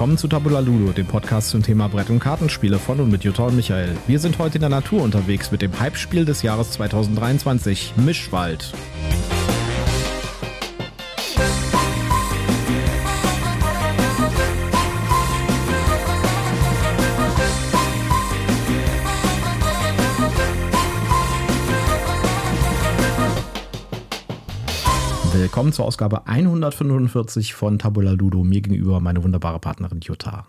Willkommen zu Tabula Ludo, dem Podcast zum Thema Brett- und Kartenspiele von und mit Jutta und Michael. Wir sind heute in der Natur unterwegs mit dem Hype-Spiel des Jahres 2023, Mischwald. Willkommen zur Ausgabe 145 von Tabula Ludo. Mir gegenüber meine wunderbare Partnerin Jutta.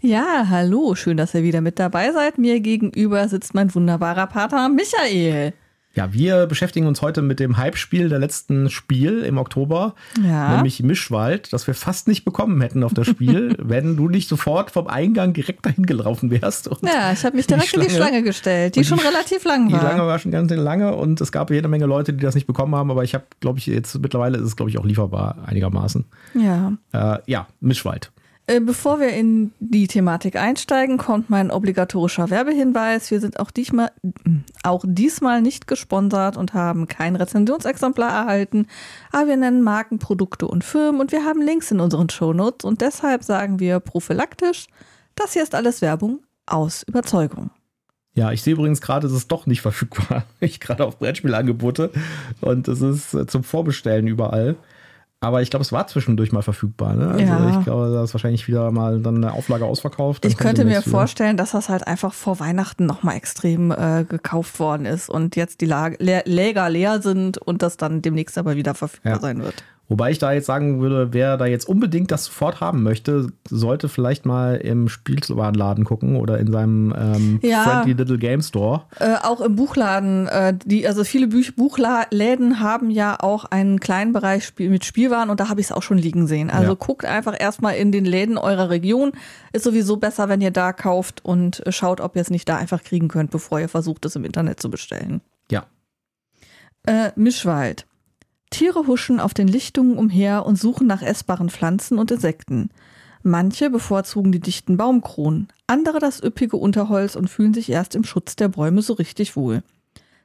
Ja, hallo, schön, dass ihr wieder mit dabei seid. Mir gegenüber sitzt mein wunderbarer Partner Michael. Ja, wir beschäftigen uns heute mit dem Hype-Spiel der letzten Spiel im Oktober, Ja. nämlich Mischwald, das wir fast nicht bekommen hätten auf das Spiel, wenn du nicht sofort vom Eingang direkt dahin gelaufen wärst. Ja, ich habe mich direkt in die Schlange gestellt, die die schon Sch- relativ lang Die war. Schlange war schon ganz lange und es gab jede Menge Leute, die das nicht bekommen haben, aber ich habe, glaube ich, jetzt mittlerweile ist es, glaube ich, auch lieferbar einigermaßen. Ja. Äh, ja, Mischwald. Äh, Bevor wir in die Thematik einsteigen, kommt mein obligatorischer Werbehinweis. Wir sind auch diesmal, auch diesmal nicht gesponsert und haben kein Rezensionsexemplar erhalten, aber wir nennen Marken, Produkte und Firmen und wir haben Links in unseren Shownotes und deshalb sagen wir prophylaktisch, das hier ist alles Werbung aus Überzeugung. Ja, ich sehe übrigens gerade, es ist doch nicht verfügbar. Ich gerade auf Brettspielangebote und es ist äh, zum Vorbestellen überall. Aber ich glaube, es war zwischendurch mal verfügbar. Ne? Also Ja. ich glaube, da ist wahrscheinlich wieder mal dann eine Auflage ausverkauft. Ich könnte mir vorstellen, dass das halt einfach vor Weihnachten nochmal extrem äh, gekauft worden ist und jetzt die Lag Lä Läger leer sind und das dann demnächst aber wieder verfügbar Ja. sein wird. Wobei ich da jetzt sagen würde, wer da jetzt unbedingt das sofort haben möchte, sollte vielleicht mal im Spielwarenladen gucken oder in seinem ähm, Ja. Friendly Little Game Store. Äh, auch im Buchladen, äh, die, also viele Büch Buchläden haben ja auch einen kleinen Bereich Spiel mit Spielwaren und da habe ich es auch schon liegen sehen. Also Ja. guckt einfach erstmal in den Läden eurer Region. Ist sowieso besser, wenn ihr da kauft und äh, schaut, ob ihr es nicht da einfach kriegen könnt, bevor ihr versucht, es im Internet zu bestellen. Ja. Äh, Mischwald. Tiere huschen auf den Lichtungen umher und suchen nach essbaren Pflanzen und Insekten. Manche bevorzugen die dichten Baumkronen, andere das üppige Unterholz und fühlen sich erst im Schutz der Bäume so richtig wohl.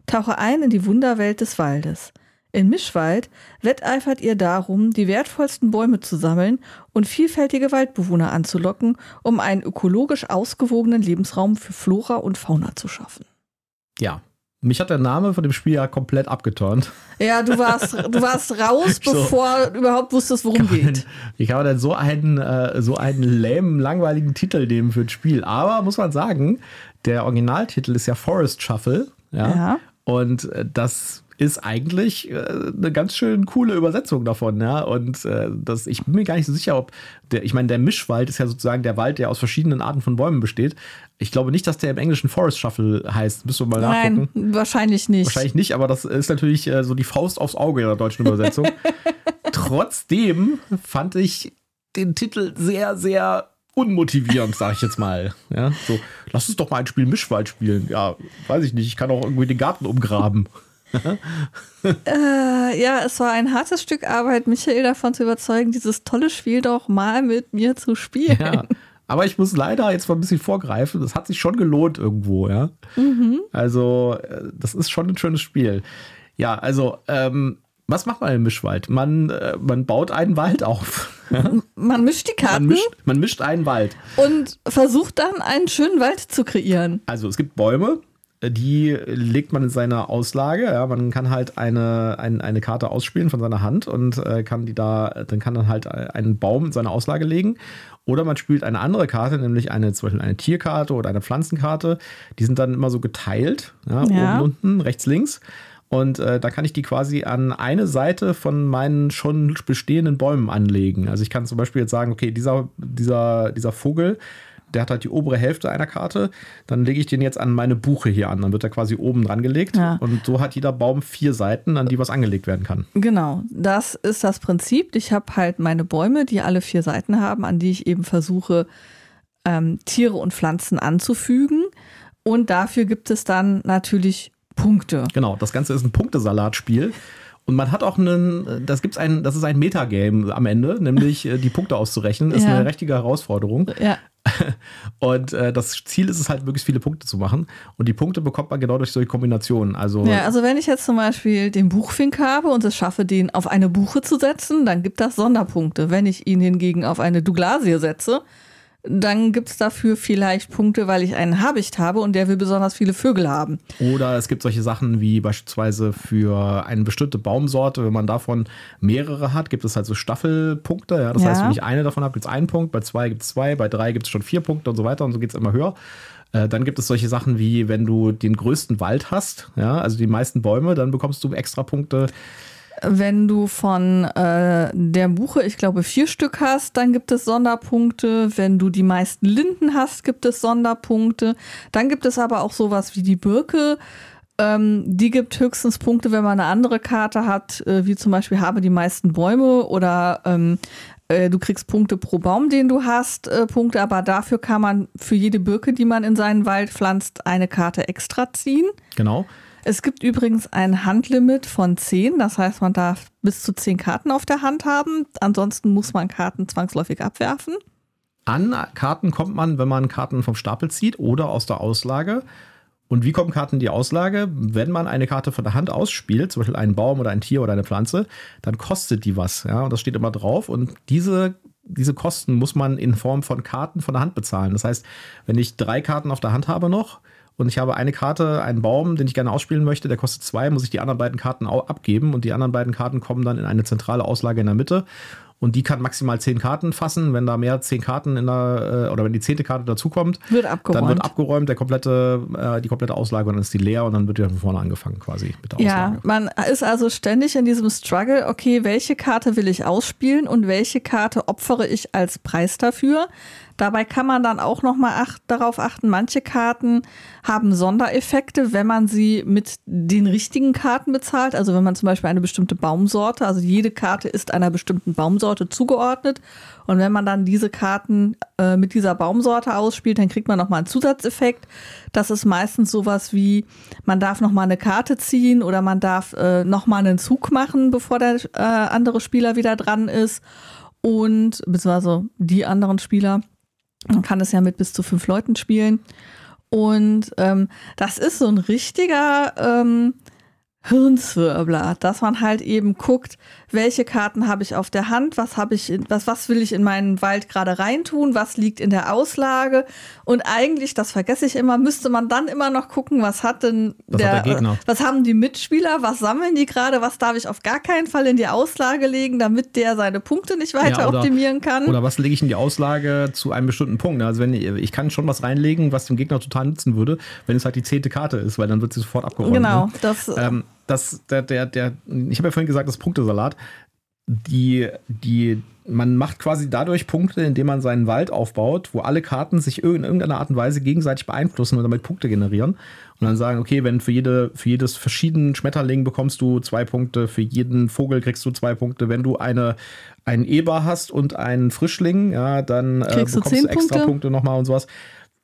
Tauche ein in die Wunderwelt des Waldes. In Mischwald wetteifert ihr darum, die wertvollsten Bäume zu sammeln und vielfältige Waldbewohner anzulocken, um einen ökologisch ausgewogenen Lebensraum für Flora und Fauna zu schaffen. Ja. Mich hat der Name von dem Spiel ja komplett abgeturnt. Ja, du warst, du warst raus, So. bevor du überhaupt wusstest, worum geht. Wie kann man denn so einen, äh, so einen lähmen, langweiligen Titel nehmen für ein Spiel? Aber muss man sagen, der Originaltitel ist ja Forest Shuffle. Ja. Ja. Und äh, das ist eigentlich äh, eine ganz schön coole Übersetzung davon, ja. Und äh, das, ich bin mir gar nicht so sicher, ob der, ich meine, der Mischwald ist ja sozusagen der Wald, der aus verschiedenen Arten von Bäumen besteht. Ich glaube nicht, dass der im Englischen Forest Shuffle heißt. Müssen wir mal nachgucken. Nein, wahrscheinlich nicht. Wahrscheinlich nicht, aber das ist natürlich äh, so die Faust aufs Auge in der deutschen Übersetzung. Trotzdem fand ich den Titel sehr, sehr unmotivierend, sag ich jetzt mal. Ja, so, lass uns doch mal ein Spiel Mischwald spielen. Ja, weiß ich nicht, ich kann auch irgendwie den Garten umgraben. Äh, ja, es war ein hartes Stück Arbeit, Michael davon zu überzeugen, dieses tolle Spiel doch mal mit mir zu spielen. Ja. Aber ich muss leider jetzt mal ein bisschen vorgreifen. Das hat sich schon gelohnt irgendwo, ja. Also, äh, das ist schon ein schönes Spiel. Ja, also, ähm, was macht man im Mischwald? Man, äh, man baut einen Wald auf. Man mischt die Man Karten mischt, man mischt einen Wald. und versucht dann einen schönen Wald zu kreieren. Also es gibt Bäume, die legt man in seine Auslage. Ja, man kann halt eine, ein, eine Karte ausspielen von seiner Hand und äh, kann die da, dann kann dann halt einen Baum in seine Auslage legen. Oder man spielt eine andere Karte, nämlich eine, zum Beispiel eine Tierkarte oder eine Pflanzenkarte. Die sind dann immer so geteilt, ja, Ja. oben, unten, rechts, links. Und äh, da kann ich die quasi an eine Seite von meinen schon bestehenden Bäumen anlegen. Also ich kann zum Beispiel jetzt sagen, okay, dieser, dieser, dieser Vogel, der hat halt die obere Hälfte einer Karte, dann lege ich den jetzt an meine Buche hier an. Dann wird er quasi oben dran gelegt. Ja. Und so hat jeder Baum vier Seiten, an die was angelegt werden kann. Genau, das ist das Prinzip. Ich habe halt meine Bäume, die alle vier Seiten haben, an die ich eben versuche, ähm, Tiere und Pflanzen anzufügen. Und dafür gibt es dann natürlich Punkte. Genau, das Ganze ist ein Punktesalatspiel. Und man hat auch einen, das gibt's ein, das ist ein Metagame am Ende, nämlich äh, die Punkte auszurechnen. Ist Ja. eine richtige Herausforderung. Ja, Und äh, das Ziel ist es halt, möglichst viele Punkte zu machen. Und die Punkte bekommt man genau durch solche Kombinationen. Also, Ja, also wenn ich jetzt zum Beispiel den Buchfink habe und es schaffe, den auf eine Buche zu setzen, dann gibt das Sonderpunkte. Wenn ich ihn hingegen auf eine Douglasie setze, dann gibt es dafür vielleicht Punkte, weil ich einen Habicht habe und der will besonders viele Vögel haben. Oder es gibt solche Sachen wie beispielsweise für eine bestimmte Baumsorte, wenn man davon mehrere hat, gibt es halt so Staffelpunkte. Ja? Das Ja. heißt, wenn ich eine davon habe, gibt es einen Punkt, bei zwei gibt es zwei, bei drei gibt es schon vier Punkte und so weiter und so geht es immer höher. Äh, Dann gibt es solche Sachen wie, wenn du den größten Wald hast, ja, also die meisten Bäume, dann bekommst du extra Punkte. Wenn du von äh, der Buche, ich glaube, vier Stück hast, dann gibt es Sonderpunkte. Wenn du die meisten Linden hast, gibt es Sonderpunkte. Dann gibt es aber auch sowas wie die Birke. Ähm, die gibt höchstens Punkte, wenn man eine andere Karte hat, äh, wie zum Beispiel habe die meisten Bäume oder ähm, äh, du kriegst Punkte pro Baum, den du hast, äh, Punkte, aber dafür kann man für jede Birke, die man in seinen Wald pflanzt, eine Karte extra ziehen. Genau. Es gibt übrigens ein Handlimit von 10, das heißt, man darf bis zu 10 Karten auf der Hand haben. Ansonsten muss man Karten zwangsläufig abwerfen. An Karten kommt man, wenn man Karten vom Stapel zieht oder aus der Auslage. Und wie kommen Karten in die Auslage? Wenn man eine Karte von der Hand ausspielt, zum Beispiel einen Baum oder ein Tier oder eine Pflanze, dann kostet die was. Ja, und das steht immer drauf. Und diese, diese Kosten muss man in Form von Karten von der Hand bezahlen. Das heißt, wenn ich drei Karten auf der Hand habe noch und ich habe eine Karte, einen Baum, den ich gerne ausspielen möchte, der kostet zwei, muss ich die anderen beiden Karten abgeben und die anderen beiden Karten kommen dann in eine zentrale Auslage in der Mitte. Und die kann maximal zehn Karten fassen. Wenn da mehr zehn Karten in der, äh, oder wenn die zehnte Karte dazukommt, Wird abgeräumt. dann wird abgeräumt, der komplette, äh, die komplette Auslage und dann ist die leer und dann wird wieder von vorne angefangen quasi mit der Ja, Auslage. man ist also ständig in diesem Struggle, okay, welche Karte will ich ausspielen und welche Karte opfere ich als Preis dafür? Dabei kann man dann auch nochmal acht, darauf achten, manche Karten haben Sondereffekte, wenn man sie mit den richtigen Karten bezahlt. Also wenn man zum Beispiel eine bestimmte Baumsorte, also jede Karte ist einer bestimmten Baumsorte zugeordnet. Und wenn man dann diese Karten äh, mit dieser Baumsorte ausspielt, dann kriegt man nochmal einen Zusatzeffekt. Das ist meistens sowas wie, man darf nochmal eine Karte ziehen oder man darf äh, nochmal einen Zug machen, bevor der äh, andere Spieler wieder dran ist. Und, beziehungsweise die anderen Spieler. Man kann es ja mit bis zu fünf Leuten spielen. Und ähm, das ist so ein richtiger ähm, Hirnzwirbler, dass man halt eben guckt, welche Karten habe ich auf der Hand, was habe ich, in, was, was will ich in meinen Wald gerade reintun, was liegt in der Auslage. Und eigentlich, das vergesse ich immer, müsste man dann immer noch gucken, was hat denn Was hat der Gegner? äh, was haben die Mitspieler, was sammeln die gerade, was darf ich auf gar keinen Fall in die Auslage legen, damit der seine Punkte nicht weiter Ja, oder- optimieren kann. Oder was lege ich in die Auslage zu einem bestimmten Punkt? Also wenn ich, ich kann schon was reinlegen, was dem Gegner total nützen würde, wenn es halt die zehnte Karte ist, weil dann wird sie sofort abgeräumt. genau, Ne? das Ähm, das, der, der, der, ich habe ja vorhin gesagt, das Punktesalat, die, die, man macht quasi dadurch Punkte, indem man seinen Wald aufbaut, wo alle Karten sich in irgendeiner Art und Weise gegenseitig beeinflussen und damit Punkte generieren. Und dann sagen, okay, wenn für jede, für jedes verschiedenen Schmetterling bekommst du zwei Punkte, für jeden Vogel kriegst du zwei Punkte. Wenn du eine, einen Eber hast und einen Frischling, ja, dann äh, Kriegst du bekommst du extra Punkte? Punkte nochmal und sowas.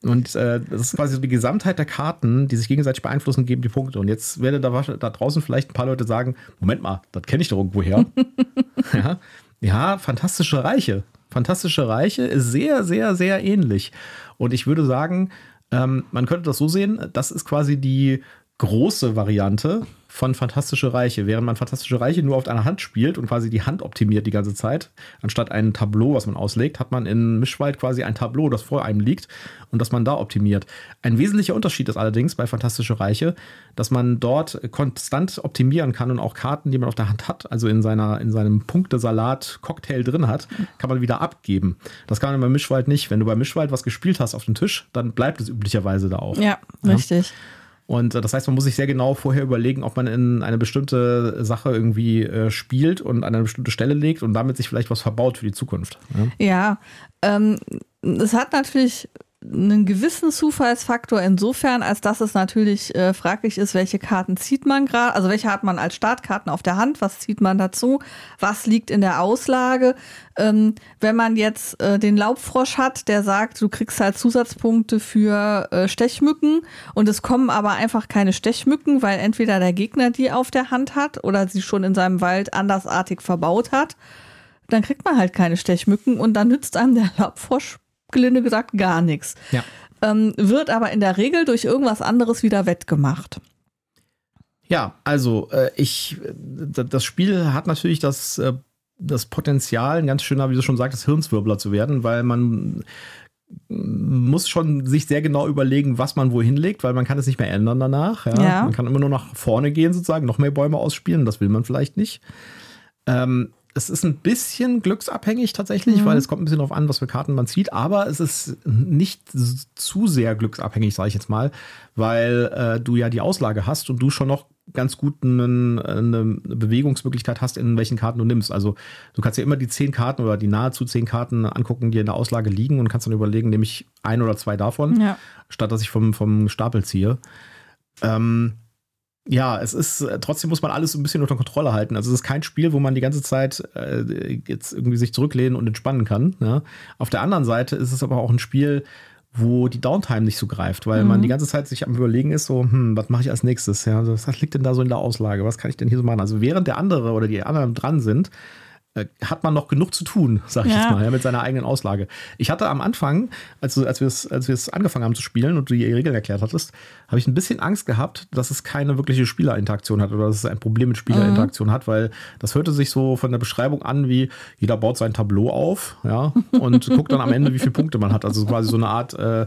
Und äh, das ist quasi so die Gesamtheit der Karten, die sich gegenseitig beeinflussen, geben die Punkte. Und jetzt werden da, da draußen vielleicht ein paar Leute sagen: Moment mal, das kenne ich doch irgendwo her. ja. ja, fantastische Reiche. Fantastische Reiche ist sehr, sehr, sehr ähnlich. Und ich würde sagen, ähm, man könnte das so sehen: das ist quasi die große Variante von Fantastische Reiche, während man Fantastische Reiche nur auf einer Hand spielt und quasi die Hand optimiert die ganze Zeit, anstatt ein Tableau, was man auslegt, hat man in Mischwald quasi ein Tableau, das vor einem liegt und das man da optimiert. Ein wesentlicher Unterschied ist allerdings bei Fantastische Reiche, dass man dort konstant optimieren kann und auch Karten, die man auf der Hand hat, also in, seiner, in seinem Punktesalat-Cocktail drin hat, kann man wieder abgeben. Das kann man bei Mischwald nicht. Wenn du bei Mischwald was gespielt hast auf dem Tisch, dann bleibt es üblicherweise da auch. ja, Ja. richtig. Und äh, das heißt, man muss sich sehr genau vorher überlegen, ob man in eine bestimmte Sache irgendwie äh, spielt und an eine bestimmte Stelle legt und damit sich vielleicht was verbaut für die Zukunft. Ja? Ja, ähm, es hat natürlich einen gewissen Zufallsfaktor insofern, als dass es natürlich äh, fraglich ist, welche Karten zieht man gerade, also welche hat man als Startkarten auf der Hand, was zieht man dazu, was liegt in der Auslage. Ähm, wenn man jetzt äh, den Laubfrosch hat, der sagt, du kriegst halt Zusatzpunkte für äh, Stechmücken und es kommen aber einfach keine Stechmücken, weil entweder der Gegner die auf der Hand hat oder sie schon in seinem Wald andersartig verbaut hat, dann kriegt man halt keine Stechmücken und dann nützt einem der Laubfrosch, gelinde gesagt, gar nichts. Ja. Ähm, wird aber in der Regel durch irgendwas anderes wieder wettgemacht. Ja, also äh, ich, äh, das Spiel hat natürlich das, äh, das Potenzial, ein ganz schöner, wie du schon sagtest, Hirnswirbler zu werden, weil man muss schon sich sehr genau überlegen, was man wohin legt, weil man kann es nicht mehr ändern danach. Ja? Ja. Man kann immer nur nach vorne gehen sozusagen, noch mehr Bäume ausspielen. Das will man vielleicht nicht. Ähm, es ist ein bisschen glücksabhängig tatsächlich, Mhm. weil es kommt ein bisschen darauf an, was für Karten man zieht, aber es ist nicht zu sehr glücksabhängig, sage ich jetzt mal, weil äh, du ja die Auslage hast und du schon noch ganz gut einen, eine Bewegungsmöglichkeit hast, in welchen Karten du nimmst. Also du kannst ja immer die zehn Karten oder die nahezu zehn Karten angucken, die in der Auslage liegen und kannst dann überlegen, nehme ich ein oder zwei davon, Ja. statt dass ich vom, vom Stapel ziehe. Ähm, ja, es ist, äh, trotzdem muss man alles so ein bisschen unter Kontrolle halten. Also es ist kein Spiel, wo man die ganze Zeit äh, jetzt irgendwie sich zurücklehnen und entspannen kann. Ja. Auf der anderen Seite ist es aber auch ein Spiel, wo die Downtime nicht so greift, weil man die ganze Zeit sich am überlegen ist, so, hm, was mache ich als nächstes? Ja, was liegt denn da so in der Auslage? Was kann ich denn hier so machen? Also während der andere oder die anderen dran sind, hat man noch genug zu tun, sag ich Ja. jetzt mal, ja, mit seiner eigenen Auslage. Ich hatte am Anfang, als, als wir es als angefangen haben zu spielen und du die Regeln erklärt hattest, habe ich ein bisschen Angst gehabt, dass es keine wirkliche Spielerinteraktion hat oder dass es ein Problem mit Spielerinteraktion hat, weil das hörte sich so von der Beschreibung an, wie jeder baut sein Tableau auf, ja, und guckt dann am Ende, wie viele Punkte man hat. Also quasi so eine Art, äh,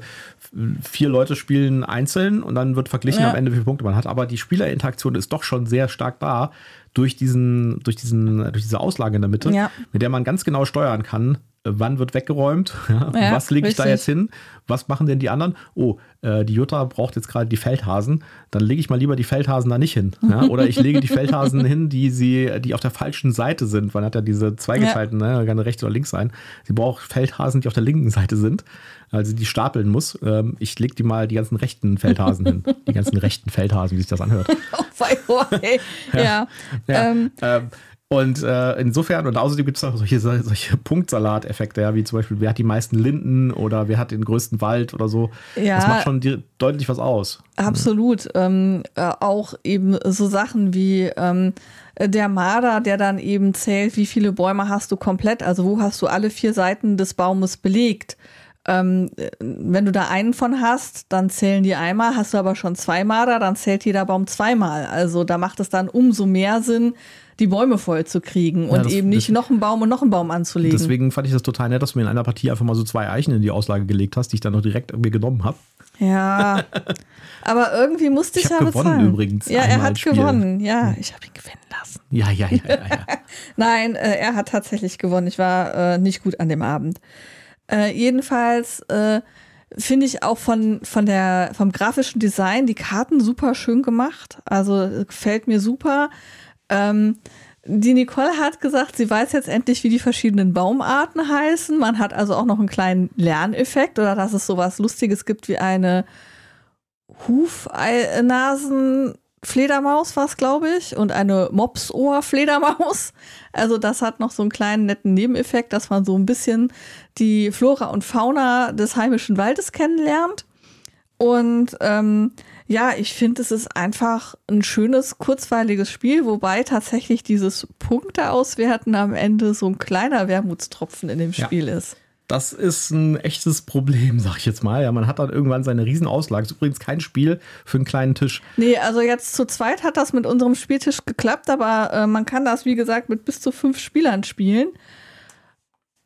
vier Leute spielen einzeln und dann wird verglichen Ja. am Ende, wie viele Punkte man hat. Aber die Spielerinteraktion ist doch schon sehr stark da durch diesen, durch diesen, durch diese Auslage in der Mitte, Ja. mit der man ganz genau steuern kann, äh, wann wird weggeräumt, ja, Ja, was lege ich da richtig. jetzt hin, was machen denn die anderen? Oh, äh, die Jutta braucht jetzt gerade die Feldhasen, dann lege ich mal lieber die Feldhasen da nicht hin. Ja? Oder ich lege die Feldhasen hin, die sie, die auf der falschen Seite sind. Man hat ja diese zweigeteilten, ne? kann rechts oder links sein. Sie braucht Feldhasen, die auf der linken Seite sind, also die stapeln muss. Ähm, ich lege die mal die ganzen rechten Feldhasen hin. Die ganzen rechten Feldhasen, wie sich das anhört. Oh, wei, oh, ey. ja. Ja, Ähm, ähm, und äh, insofern, und außerdem gibt es auch solche, solche Punktsalat-Effekte, ja, wie zum Beispiel, wer hat die meisten Linden oder wer hat den größten Wald oder so. Ja. Das macht schon deutlich was aus. Absolut. Ähm, äh, auch eben so Sachen wie ähm, der Marder, der dann eben zählt, wie viele Bäume hast du komplett, also wo hast du alle vier Seiten des Baumes belegt. Ähm, äh, wenn du da einen von hast, dann zählen die einmal, hast du aber schon zwei Marder, dann zählt jeder Baum zweimal. Also da macht es dann umso mehr Sinn, die Bäume voll zu kriegen und das- eben nicht das- noch einen Baum und noch einen Baum anzulegen. Deswegen fand ich das total nett, dass du mir in einer Partie einfach mal so zwei Eichen in die Auslage gelegt hast, die ich dann noch direkt irgendwie genommen habe. Ja, aber irgendwie musste ich, Ich ja gewonnen bezahlen. übrigens Ja, er hat Spiel. gewonnen. Ja, ich habe ihn gewinnen lassen. Ja, ja, ja, ja, ja. Nein, äh, er hat tatsächlich gewonnen. Ich war äh, nicht gut an dem Abend. Äh, jedenfalls äh, finde ich auch von, von der, vom grafischen Design die Karten super schön gemacht. Also äh, gefällt mir super. Ähm, die Nicole hat gesagt, sie weiß jetzt endlich, wie die verschiedenen Baumarten heißen. Man hat also auch noch einen kleinen Lerneffekt oder dass es sowas Lustiges gibt wie eine Hufnasen-Fledermaus, war es, glaube ich, und eine Mopsohr-Fledermaus. Also das hat noch so einen kleinen netten Nebeneffekt, dass man so ein bisschen die Flora und Fauna des heimischen Waldes kennenlernt. Und ähm, ja, ich finde, es ist einfach ein schönes, kurzweiliges Spiel, wobei tatsächlich dieses Punkte auswerten am Ende so ein kleiner Wermutstropfen in dem Ja. Spiel ist. Das ist ein echtes Problem, sag ich jetzt mal. Ja, man hat dann irgendwann seine Riesenauslage. Ist übrigens kein Spiel für einen kleinen Tisch. Nee, also jetzt zu zweit hat das mit unserem Spieltisch geklappt, aber äh, man kann das, wie gesagt, mit bis zu fünf Spielern spielen.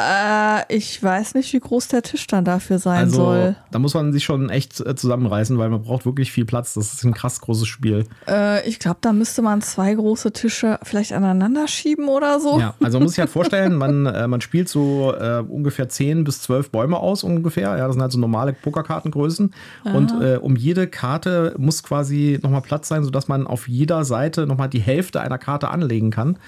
Äh, ich weiß nicht, wie groß der Tisch dann dafür sein Also soll. da muss man sich schon echt äh, zusammenreißen, weil man braucht wirklich viel Platz. Das ist ein krass großes Spiel. Äh, ich glaube, da müsste man zwei große Tische vielleicht aneinander schieben oder so. Ja, also man muss sich halt vorstellen, man, äh, man spielt so äh, ungefähr 10 bis 12 Bäume aus ungefähr. Ja, das sind halt so normale Pokerkartengrößen. Und äh, um jede Karte muss quasi nochmal Platz sein, sodass man auf jeder Seite nochmal die Hälfte einer Karte anlegen kann.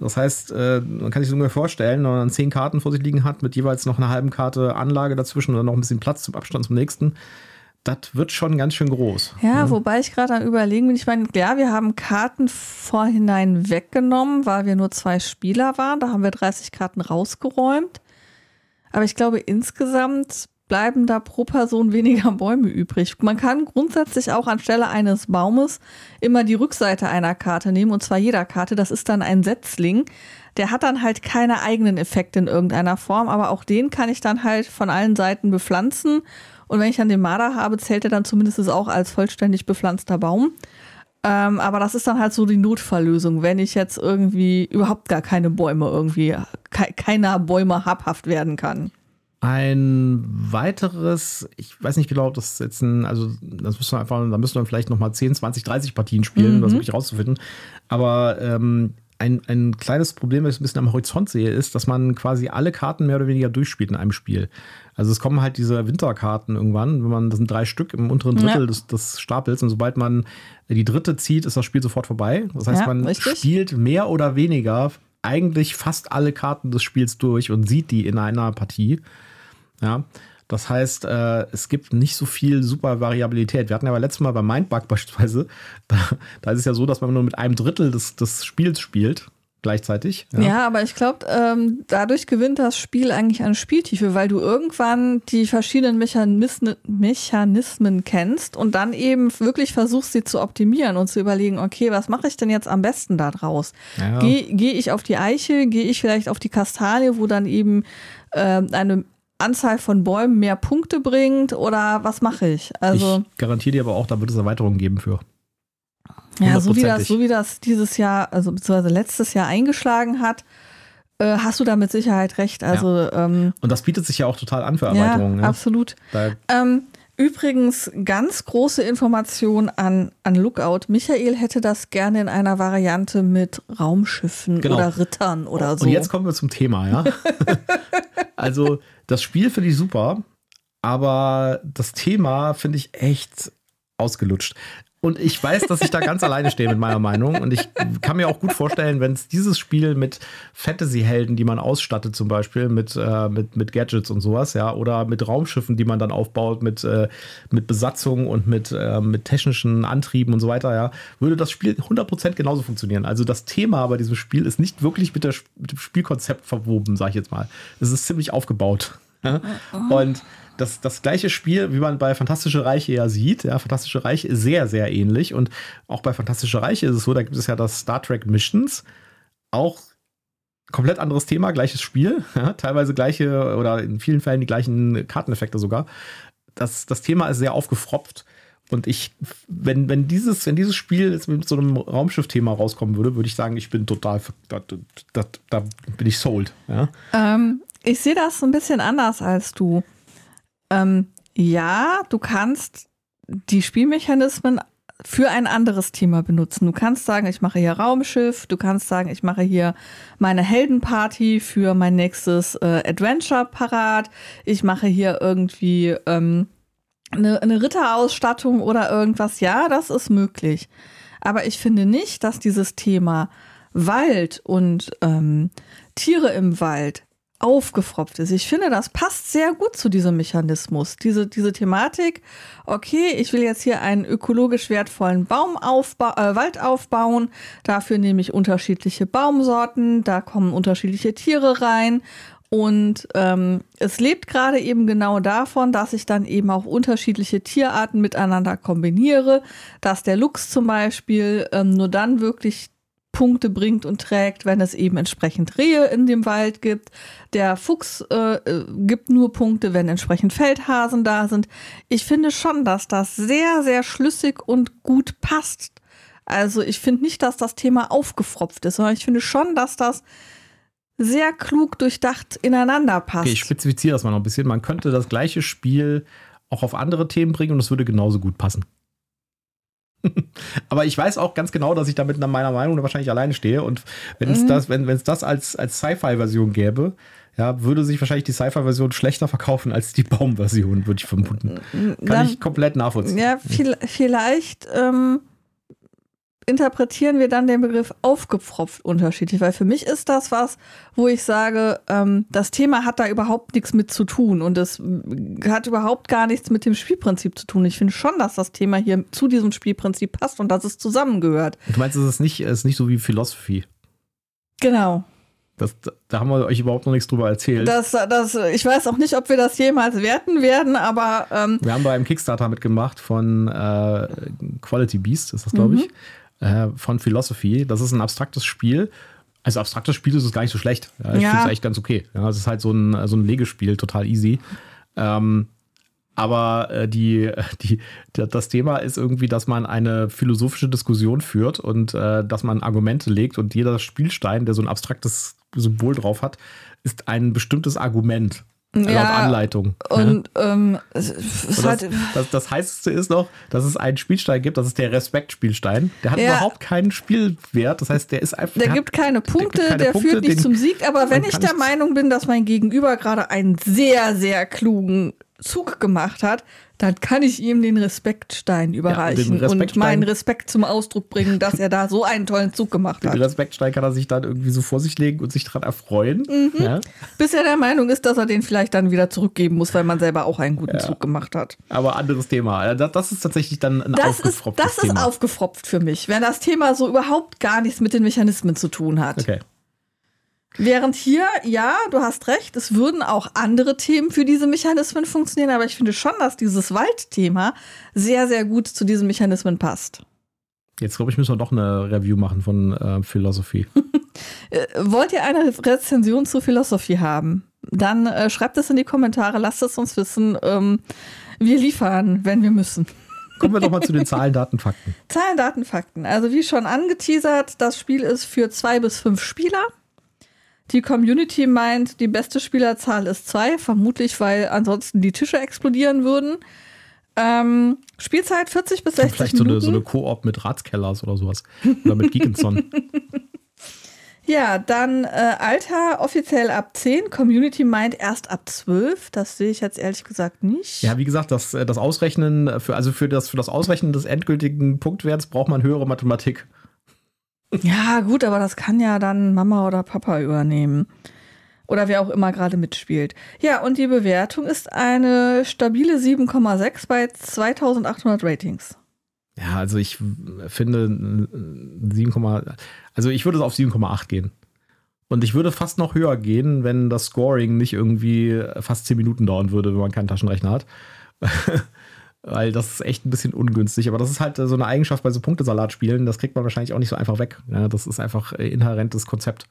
Das heißt, man kann sich so ungefähr vorstellen, wenn man 10 Karten vor sich liegen hat, mit jeweils noch einer halben Karte Anlage dazwischen oder noch ein bisschen Platz zum Abstand zum nächsten. Das wird schon ganz schön groß. Ja, wobei ich gerade am Überlegen bin. Ich meine, ja, wir haben Karten vorhinein weggenommen, weil wir nur zwei Spieler waren. Da haben wir 30 Karten rausgeräumt. Aber ich glaube, insgesamt bleiben da pro Person weniger Bäume übrig. Man kann grundsätzlich auch anstelle eines Baumes immer die Rückseite einer Karte nehmen, und zwar jeder Karte. Das ist dann ein Setzling. Der hat dann halt keine eigenen Effekte in irgendeiner Form, aber auch den kann ich dann halt von allen Seiten bepflanzen. Und wenn ich dann den Marder habe, zählt er dann zumindest auch als vollständig bepflanzter Baum. Ähm, aber das ist dann halt so die Notfalllösung, wenn ich jetzt irgendwie überhaupt gar keine Bäume irgendwie, ke keiner Bäume habhaft werden kann. Ein weiteres, ich weiß nicht genau, ob das jetzt ein, also das müssen wir einfach, da müssen wir vielleicht nochmal 10, 20, 30 Partien spielen, um das wirklich rauszufinden. Aber ähm, ein, ein kleines Problem, das ich ein bisschen am Horizont sehe, ist, dass man quasi alle Karten mehr oder weniger durchspielt in einem Spiel. Also es kommen halt diese Winterkarten irgendwann, wenn man, das sind drei Stück im unteren Drittel ja. des, des, Stapels und sobald man die dritte zieht, ist das Spiel sofort vorbei. Das heißt, ja, man richtig. spielt mehr oder weniger eigentlich fast alle Karten des Spiels durch und sieht die in einer Partie. Ja. Das heißt, äh, es gibt nicht so viel super Variabilität. Wir hatten ja aber letztes Mal bei Mindbug beispielsweise, da, da ist es ja so, dass man nur mit einem Drittel des, des Spiels spielt gleichzeitig. Ja, ja aber ich glaube, ähm, dadurch gewinnt das Spiel eigentlich an Spieltiefe, weil du irgendwann die verschiedenen Mechanismen, Mechanismen kennst und dann eben wirklich versuchst, sie zu optimieren und zu überlegen, okay, was mache ich denn jetzt am besten da draus? Ja. Gehe geh ich auf die Eiche, gehe ich vielleicht auf die Kastanie, wo dann eben äh, eine Anzahl von Bäumen mehr Punkte bringt oder was mache ich? Also ich garantiere dir aber auch, da wird es Erweiterungen geben für. Ja, so wie das, so wie das dieses Jahr, also beziehungsweise letztes Jahr eingeschlagen hat, äh, hast du da mit Sicherheit recht. Also, ja. ähm, Und das bietet sich ja auch total an für Erweiterungen. Ja, ja. absolut. Ähm, übrigens, ganz große Information an, an Lookout. Michael hätte das gerne in einer Variante mit Raumschiffen genau. oder Rittern oder so. Und jetzt kommen wir zum Thema, ja. also, das Spiel finde ich super, aber das Thema finde ich echt ausgelutscht. Und ich weiß, dass ich da ganz alleine stehe mit meiner Meinung. Und ich kann mir auch gut vorstellen, wenn es dieses Spiel mit Fantasy-Helden, die man ausstattet, zum Beispiel mit, äh, mit, mit Gadgets und sowas, ja, oder mit Raumschiffen, die man dann aufbaut, mit, äh, mit Besatzung und mit, äh, mit technischen Antrieben und so weiter, ja, würde das Spiel 100% genauso funktionieren. Also das Thema bei diesem Spiel ist nicht wirklich mit, der, mit dem Spielkonzept verwoben, sag ich jetzt mal. Es ist ziemlich aufgebaut. Ja? Und das, das gleiche Spiel, wie man bei Fantastische Reiche ja sieht. Ja, Fantastische Reiche ist sehr, sehr ähnlich. Und auch bei Fantastische Reiche ist es so, da gibt es ja das Star Trek Missions. Auch komplett anderes Thema, gleiches Spiel. Ja, teilweise gleiche oder in vielen Fällen die gleichen Karteneffekte sogar. Das, das Thema ist sehr aufgefropft. Und ich, wenn, wenn dieses, wenn dieses Spiel jetzt mit so einem Raumschiff-Thema rauskommen würde, würde ich sagen, ich bin total, da, da, da bin ich sold. Ja? Ähm, ich sehe das ein bisschen anders als du. Ähm, ja, du kannst die Spielmechanismen für ein anderes Thema benutzen. Du kannst sagen, ich mache hier Raumschiff, du kannst sagen, ich mache hier meine Heldenparty für mein nächstes äh, Adventure parat, ich mache hier irgendwie ähm, eine, eine Ritterausstattung oder irgendwas. Ja, das ist möglich. Aber ich finde nicht, dass dieses Thema Wald und ähm, Tiere im Wald aufgefropft ist. Ich finde, das passt sehr gut zu diesem Mechanismus. Diese, diese Thematik, okay, ich will jetzt hier einen ökologisch wertvollen Baum aufba äh, Wald aufbauen, dafür nehme ich unterschiedliche Baumsorten, da kommen unterschiedliche Tiere rein und ähm, es lebt gerade eben genau davon, dass ich dann eben auch unterschiedliche Tierarten miteinander kombiniere, dass der Luchs zum Beispiel ähm, nur dann wirklich Punkte bringt und trägt, wenn es eben entsprechend Rehe in dem Wald gibt. Der Fuchs äh, äh, gibt nur Punkte, wenn entsprechend Feldhasen da sind. Ich finde schon, dass das sehr, sehr schlüssig und gut passt. Also ich finde nicht, dass das Thema aufgefropft ist, sondern ich finde schon, dass das sehr klug durchdacht ineinander passt. Okay, ich spezifiziere das mal noch ein bisschen. Man könnte das gleiche Spiel auch auf andere Themen bringen und es würde genauso gut passen. Aber ich weiß auch ganz genau, dass ich damit nach meiner Meinung wahrscheinlich alleine stehe. Und wenn es mhm. das, wenn es das als, als Sci-Fi-Version gäbe, ja, würde sich wahrscheinlich die Sci-Fi-Version schlechter verkaufen als die Baum-Version, würde ich vermuten. Kann Dann, ich komplett nachvollziehen. Ja, viel, vielleicht ähm, interpretieren wir dann den Begriff aufgepfropft unterschiedlich, weil für mich ist das was, wo ich sage, ähm, das Thema hat da überhaupt nichts mit zu tun und es hat überhaupt gar nichts mit dem Spielprinzip zu tun. Ich finde schon, dass das Thema hier zu diesem Spielprinzip passt und dass es zusammengehört. Du meinst, es ist nicht, es ist nicht so wie Philosophie? Genau. Das, da haben wir euch überhaupt noch nichts drüber erzählt. Das, das, ich weiß auch nicht, ob wir das jemals werten werden, aber. Ähm wir haben bei einem Kickstarter mitgemacht von äh, Quality Beast, ist das, glaube ich. Äh, von Philosophy. Das ist ein abstraktes Spiel. Also abstraktes Spiel ist es gar nicht so schlecht. Ja, ich ja. finde es echt ganz okay. Ja, es ist halt so ein, so ein Legespiel, total easy. Ähm, aber äh, die, die, das Thema ist irgendwie, dass man eine philosophische Diskussion führt und äh, dass man Argumente legt und jeder Spielstein, der so ein abstraktes Symbol drauf hat, ist ein bestimmtes Argument. Laut Ja, Anleitung. Und ähm, es es Und das, das, das heißeste ist noch, dass es einen Spielstein gibt, das ist der Respektspielstein. Der hat Ja. überhaupt keinen Spielwert. Das heißt, der ist einfach. der hat- gibt keine Punkte, keine der Punkte, führt nicht den- zum Sieg. Aber wenn ich der Meinung bin, dass mein Gegenüber gerade einen sehr, sehr klugen Zug gemacht hat, dann kann ich ihm den Respektstein überreichen und Respektstein- meinen Respekt zum Ausdruck bringen, dass er da so einen tollen Zug gemacht Den hat. Respektstein kann er sich dann irgendwie so vor sich legen und sich daran erfreuen. Mhm. Ja? Bis er der Meinung ist, dass er den vielleicht dann wieder zurückgeben muss, weil man selber auch einen guten Ja. Zug gemacht hat. Aber anderes Thema. Das, das ist tatsächlich dann ein Das ist, aufgefropftes das ist Thema. aufgefropft für mich, wenn das Thema so überhaupt gar nichts mit den Mechanismen zu tun hat. okay. Während hier, ja, du hast recht, es würden auch andere Themen für diese Mechanismen funktionieren, aber ich finde schon, dass dieses Waldthema sehr, sehr gut zu diesen Mechanismen passt. Jetzt glaube ich, müssen wir doch eine Review machen von äh, Philosophie. Äh, wollt ihr eine Rezension zu Philosophie haben? Dann äh, schreibt es in die Kommentare, lasst es uns wissen. Ähm, wir liefern, wenn wir müssen. Kommen wir doch mal zu den Zahlen, Daten, Fakten. Zahlen, Daten, Fakten. Also wie schon angeteasert, das Spiel ist für zwei bis fünf Spieler. Die Community meint, die beste Spielerzahl ist zwei, vermutlich weil ansonsten die Tische explodieren würden. Ähm, Spielzeit 40 bis 60 Vielleicht so eine, Minuten. so eine Koop mit Ratskellers oder sowas. Oder mit Geekenson. Ja, dann äh, Alter offiziell ab 10, Community meint erst ab 12. Das sehe ich jetzt ehrlich gesagt nicht. Ja, wie gesagt, das, äh, das Ausrechnen, für, also für das, für das Ausrechnen des endgültigen Punktwerts braucht man höhere Mathematik. Ja, gut, aber das kann ja dann Mama oder Papa übernehmen. Oder wer auch immer gerade mitspielt. Ja, und die Bewertung ist eine stabile 7,6 bei 2800 Ratings. Ja, also ich finde äh, 7, also ich würde es auf 7,8 gehen. Und ich würde fast noch höher gehen, wenn das Scoring nicht irgendwie fast 10 Minuten dauern würde, wenn man keinen Taschenrechner hat. Weil das ist echt ein bisschen ungünstig. Aber das ist halt so eine Eigenschaft bei so Punktesalatspielen. Das kriegt man wahrscheinlich auch nicht so einfach weg. Ja, das ist einfach äh, inhärentes Konzept.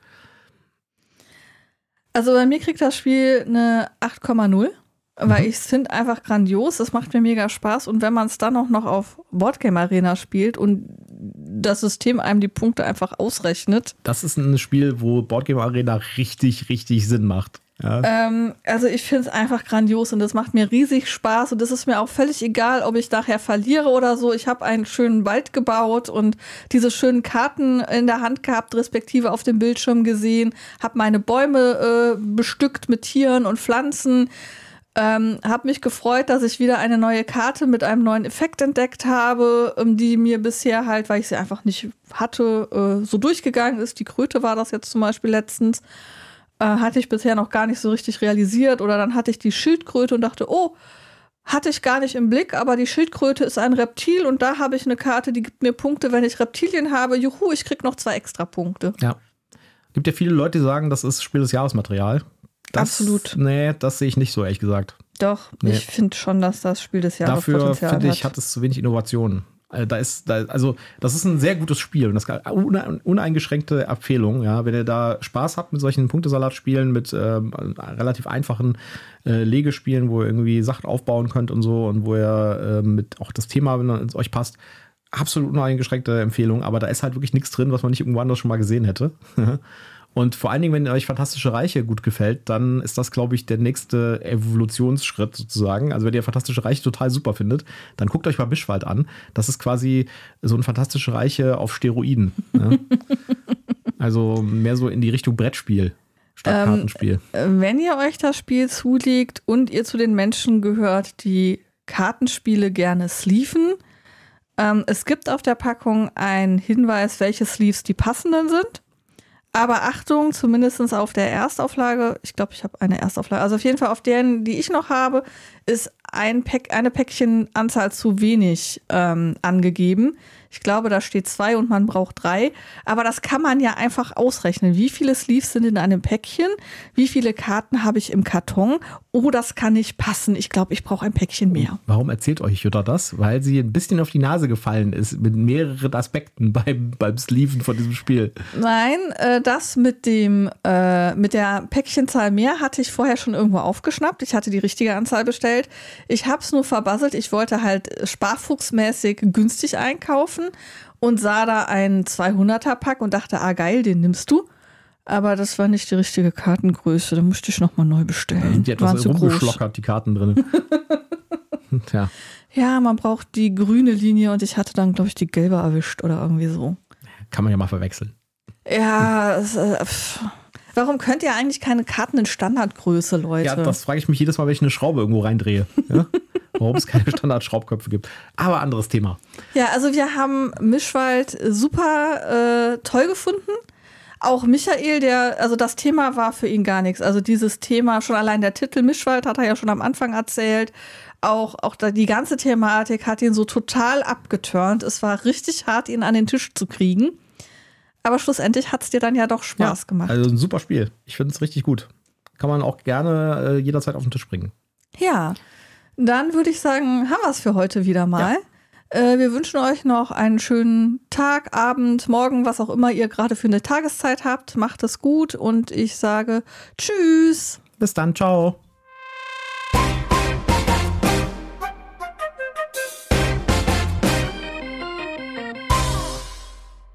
Also bei mir kriegt das Spiel eine 8,0, weil Mhm. ich es finde einfach grandios. Es macht mir mega Spaß. Und wenn man es dann auch noch auf Boardgame Arena spielt und das System einem die Punkte einfach ausrechnet, Das ist ein Spiel, wo Boardgame Arena richtig, richtig Sinn macht. Ähm, also ich finde es einfach grandios und das macht mir riesig Spaß und es ist mir auch völlig egal, ob ich nachher verliere oder so. Ich habe einen schönen Wald gebaut und diese schönen Karten in der Hand gehabt, respektive auf dem Bildschirm gesehen, habe meine Bäume äh, bestückt mit Tieren und Pflanzen. Ähm, habe mich gefreut, dass ich wieder eine neue Karte mit einem neuen Effekt entdeckt habe, ähm, die mir bisher halt, weil ich sie einfach nicht hatte, äh, so durchgegangen ist. Die Kröte war das jetzt zum Beispiel letztens äh, hatte ich bisher noch gar nicht so richtig realisiert. Oder dann hatte ich die Schildkröte und dachte, oh, hatte ich gar nicht im Blick, aber die Schildkröte ist ein Reptil und da habe ich eine Karte, die gibt mir Punkte, wenn ich Reptilien habe. Juhu, ich krieg noch zwei extra Punkte. Ja. Gibt ja viele Leute, die sagen, das ist Spiel des Jahresmaterial. Das, Absolut. Nee, das sehe ich nicht so, ehrlich gesagt. Doch, Nee. ich finde schon, dass das Spiel des Jahres Dafür, finde ich, hat. hat es zu wenig Innovation. Also, da ist, da, also, das ist ein sehr gutes Spiel und das kann, une, uneingeschränkte Empfehlung. Ja, wenn ihr da Spaß habt mit solchen Punktesalatspielen, mit ähm, relativ einfachen äh, Legespielen, wo ihr irgendwie Sachen aufbauen könnt und so und wo ihr äh, mit auch das Thema, wenn es euch passt, absolut uneingeschränkte Empfehlung. Aber da ist halt wirklich nichts drin, was man nicht irgendwo anders schon mal gesehen hätte. Und vor allen Dingen, wenn euch Fantastische Reiche gut gefällt, dann ist das, glaube ich, der nächste Evolutionsschritt sozusagen. Also wenn ihr Fantastische Reiche total super findet, dann guckt euch mal Bischwald an. Das ist quasi so ein Fantastische Reiche auf Steroiden. Ne? also mehr so in die Richtung Brettspiel statt Ähm, Kartenspiel. Äh, Wenn ihr euch das Spiel zulegt und ihr zu den Menschen gehört, die Kartenspiele gerne sleeven, ähm, es gibt auf der Packung einen Hinweis, welche Sleeves die passenden sind. Aber Achtung, zumindest auf der Erstauflage, ich glaube, ich habe eine Erstauflage, also auf jeden Fall auf deren, die ich noch habe, ist ein Pack, eine Päckchenanzahl zu wenig ähm, angegeben. Ich glaube, da steht zwei und man braucht drei. Aber das kann man ja einfach ausrechnen. Wie viele Sleeves sind in einem Päckchen? Wie viele Karten habe ich im Karton? Oh, das kann nicht passen. Ich glaube, ich brauche ein Päckchen mehr. Warum erzählt euch Jutta das? Weil sie ein bisschen auf die Nase gefallen ist mit mehreren Aspekten beim, beim Sleeven von diesem Spiel. Nein, äh, das mit dem äh, mit der Päckchenzahl mehr hatte ich vorher schon irgendwo aufgeschnappt. Ich hatte die richtige Anzahl bestellt. Ich habe es nur verbasselt. Ich wollte halt sparfuchsmäßig günstig einkaufen und sah da einen 200er Pack und dachte, ah geil, den nimmst du. Aber das war nicht die richtige Kartengröße. Da musste ich nochmal neu bestellen. Die Waren etwas groß. rumgeschlockert, die Karten drin. ja, Ja, man braucht die grüne Linie und ich hatte dann, glaube ich, die gelbe erwischt oder irgendwie so. kann man ja mal verwechseln. Ja, es, äh, warum könnt ihr eigentlich keine Karten in Standardgröße, Leute? Ja, das frage ich mich jedes Mal, wenn ich eine Schraube irgendwo reindrehe. Ja? Warum es keine Standard-Schraubköpfe gibt. Aber anderes Thema. Ja, also wir haben Mischwald super äh, toll gefunden. Auch Michael, der, also das Thema war für ihn gar nichts. Also dieses Thema, schon allein der Titel Mischwald hat er ja schon am Anfang erzählt. Auch, auch die ganze Thematik hat ihn so total abgeturnt. Es war richtig hart, ihn an den Tisch zu kriegen. Aber schlussendlich hat es dir dann ja doch Spaß ja, gemacht. Also ein super Spiel. Ich finde es richtig gut. Kann man auch gerne äh, jederzeit auf den Tisch bringen. Ja, dann würde ich sagen, haben wir es für heute wieder mal. Äh, wir wünschen euch noch einen schönen Tag, Abend, Morgen, was auch immer ihr gerade für eine Tageszeit habt. Macht es gut und ich sage Tschüss. Bis dann, ciao.